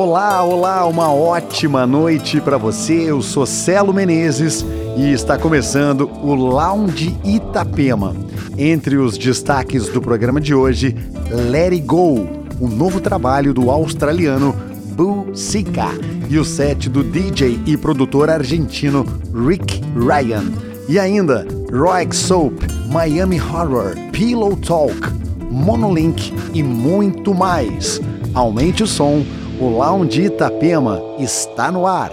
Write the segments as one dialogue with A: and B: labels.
A: Olá, olá, uma ótima noite para você. Eu sou Celo Menezes e está começando o Lounge Itapema. Entre os destaques do programa de hoje, Let It Go, o novo trabalho do australiano Boo Sika e o set do DJ e produtor argentino Rick Ryan. E ainda Rock Soap, Miami Horror, Pillow Talk, Monolink e muito mais. Aumente o som, o Lounge Itapema está no ar.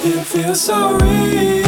B: It feels so real.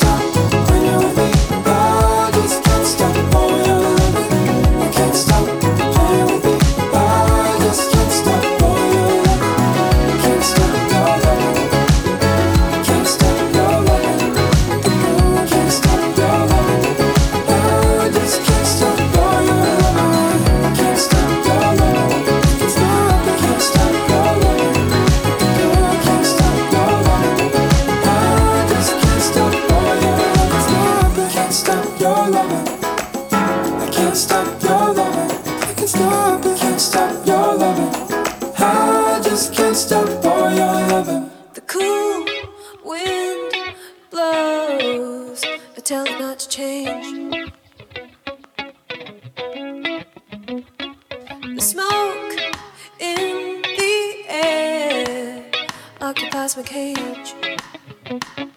C: cosmic cage.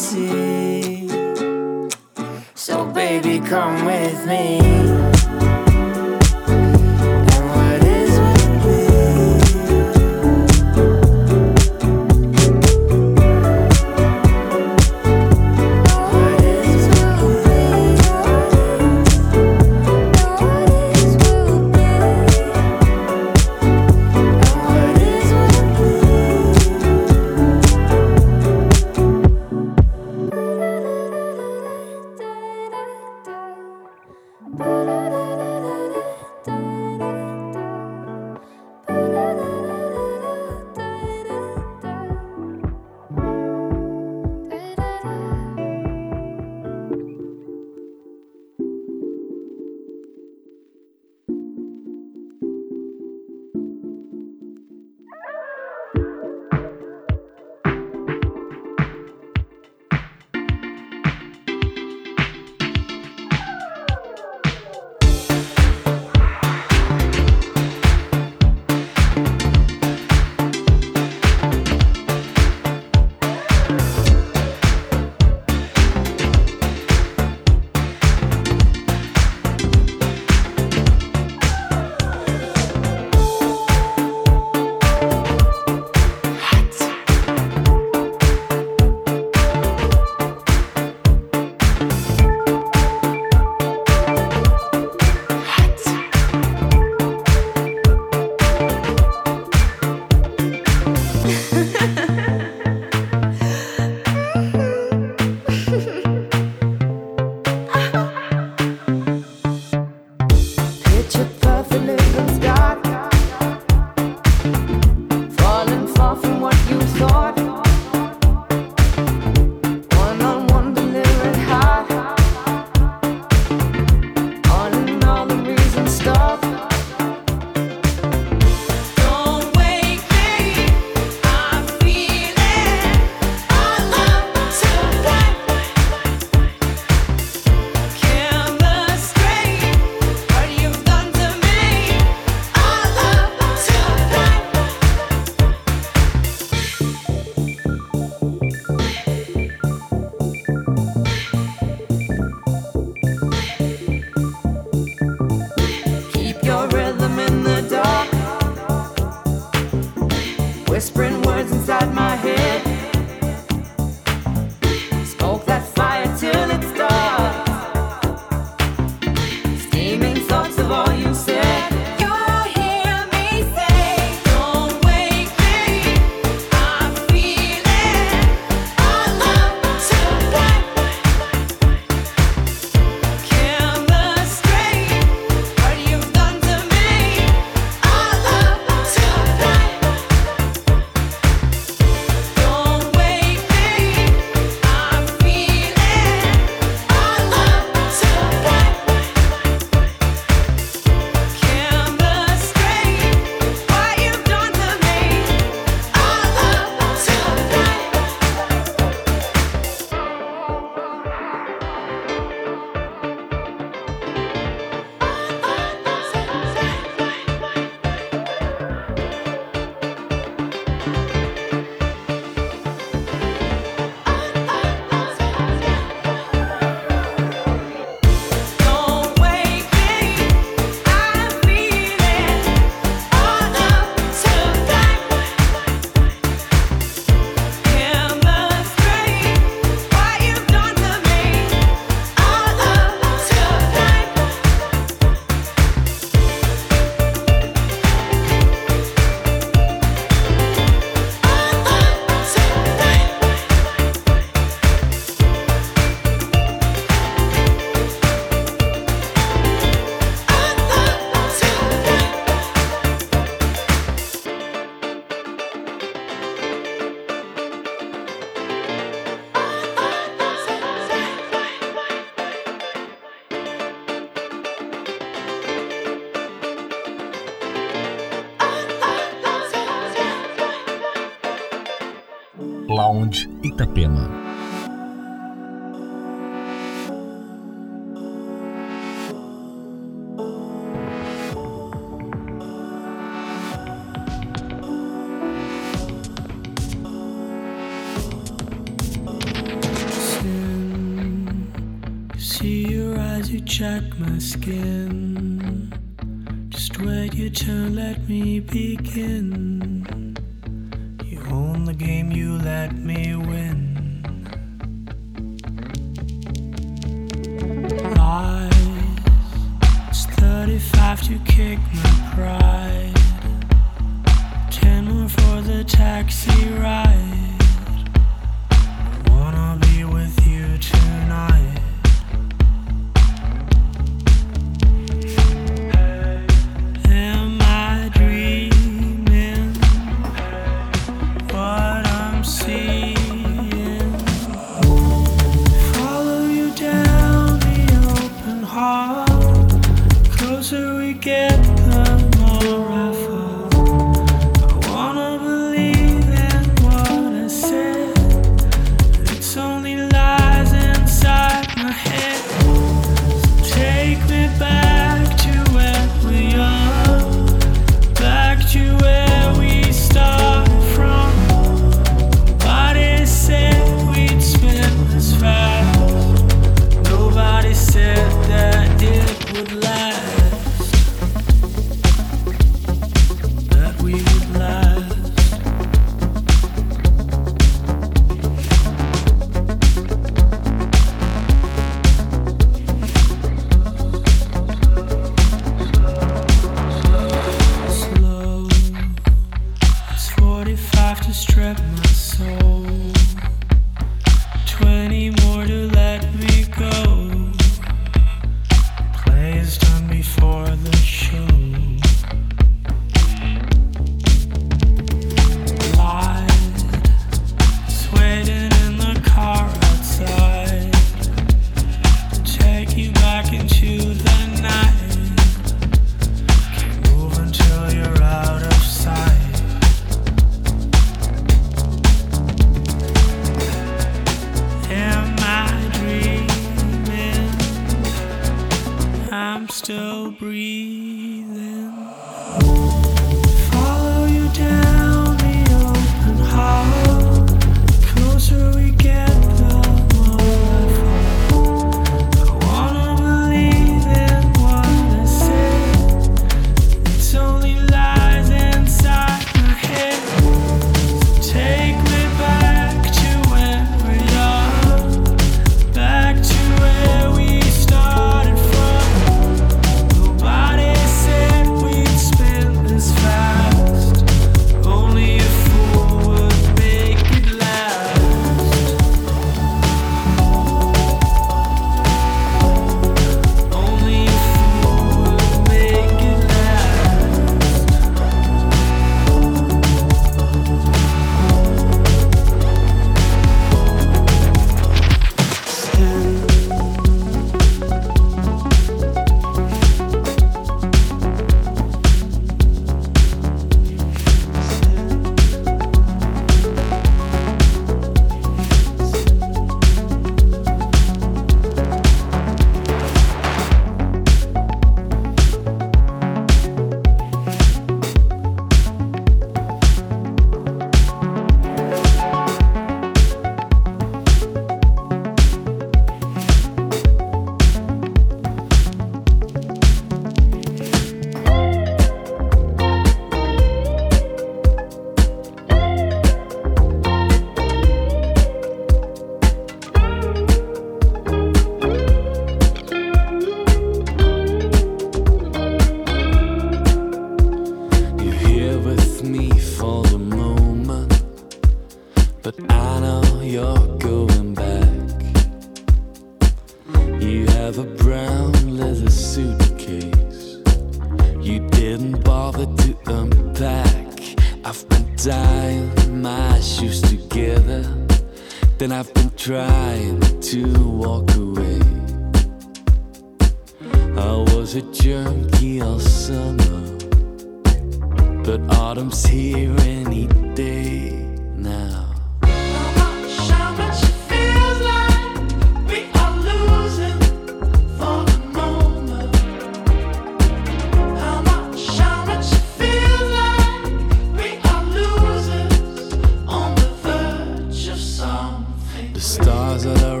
D: stars that
B: are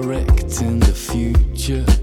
B: in the
D: future.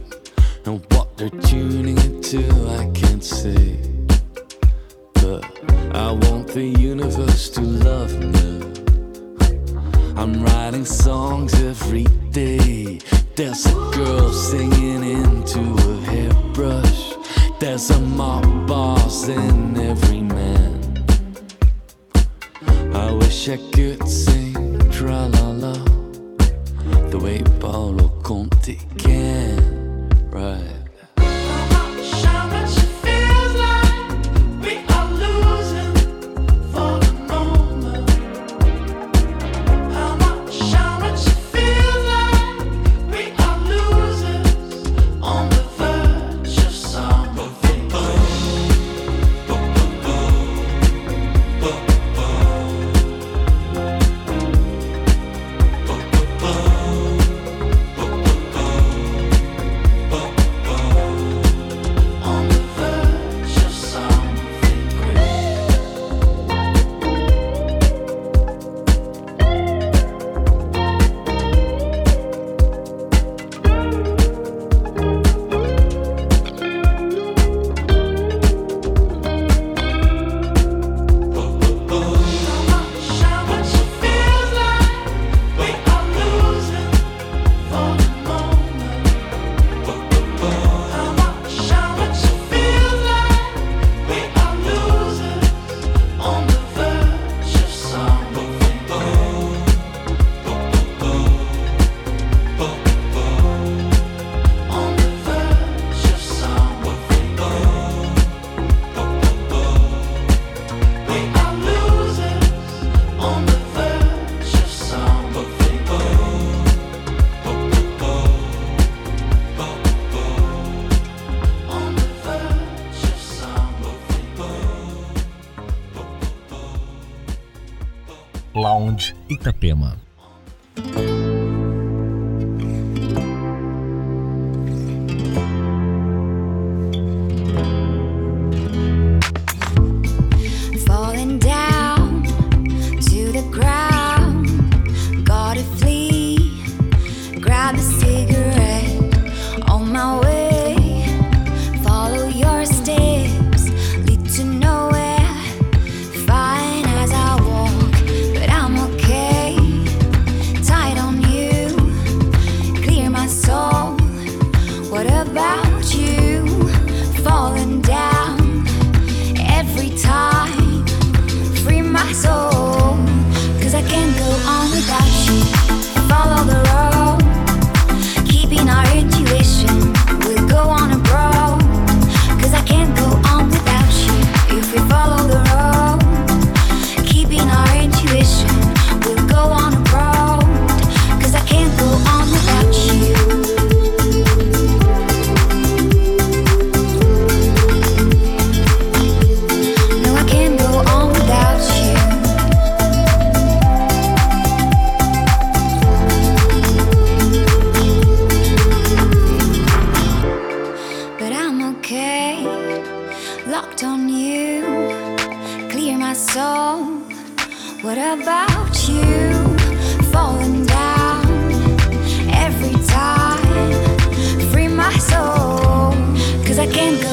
D: Itapema.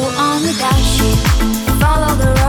E: on the dash sheet. Follow the road.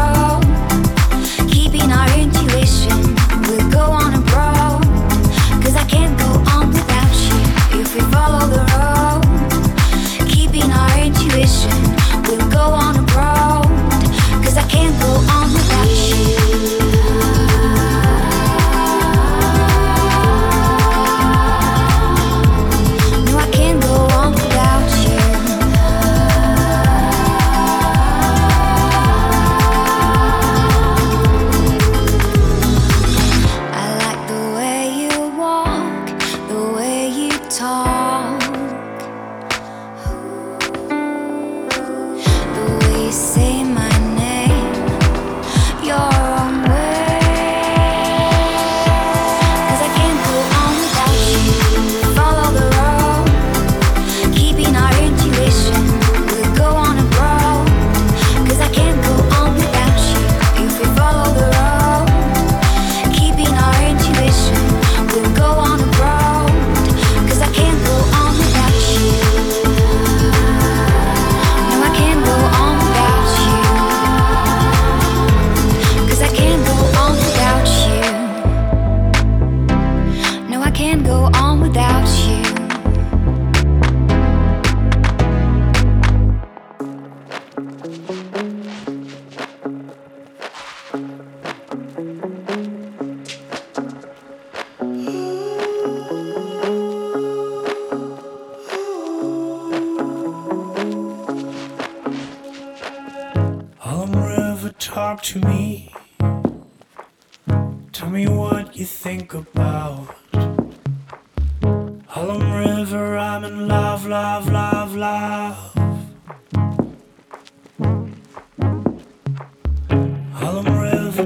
F: love, love, love.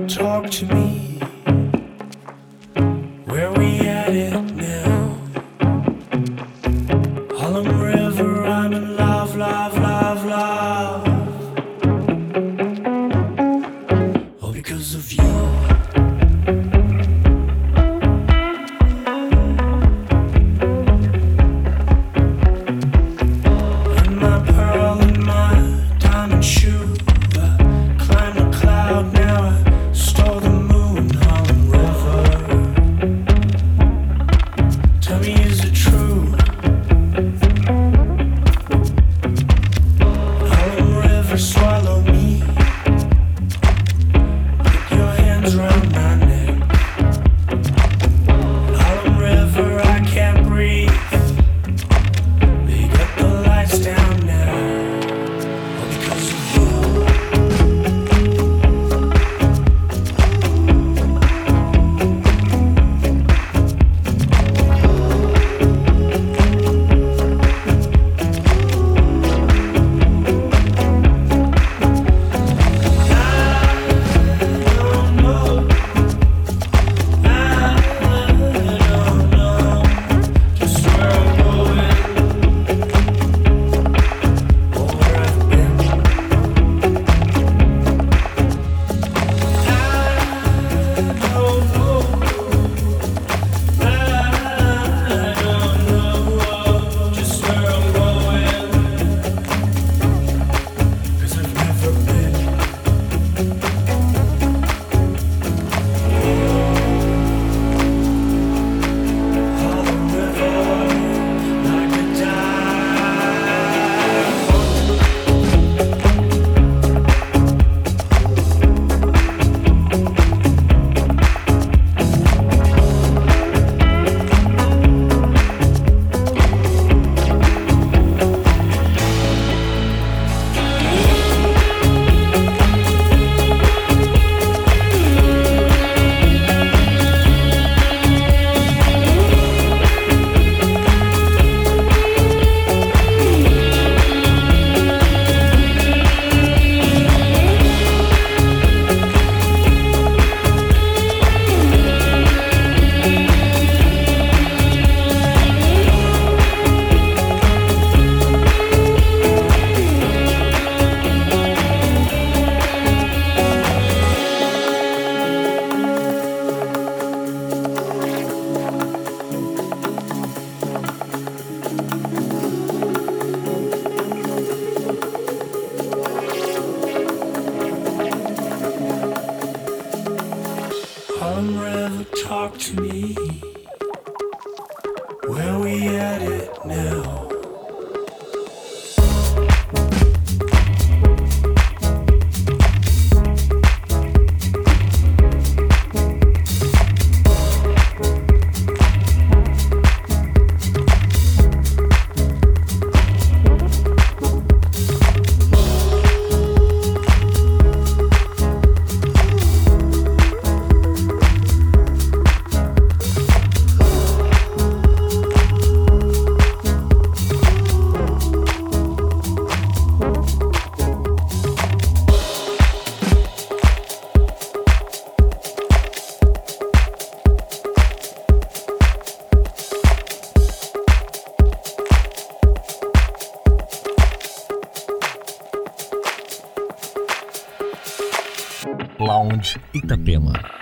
F: Talk to me.
G: Rádio Itapema.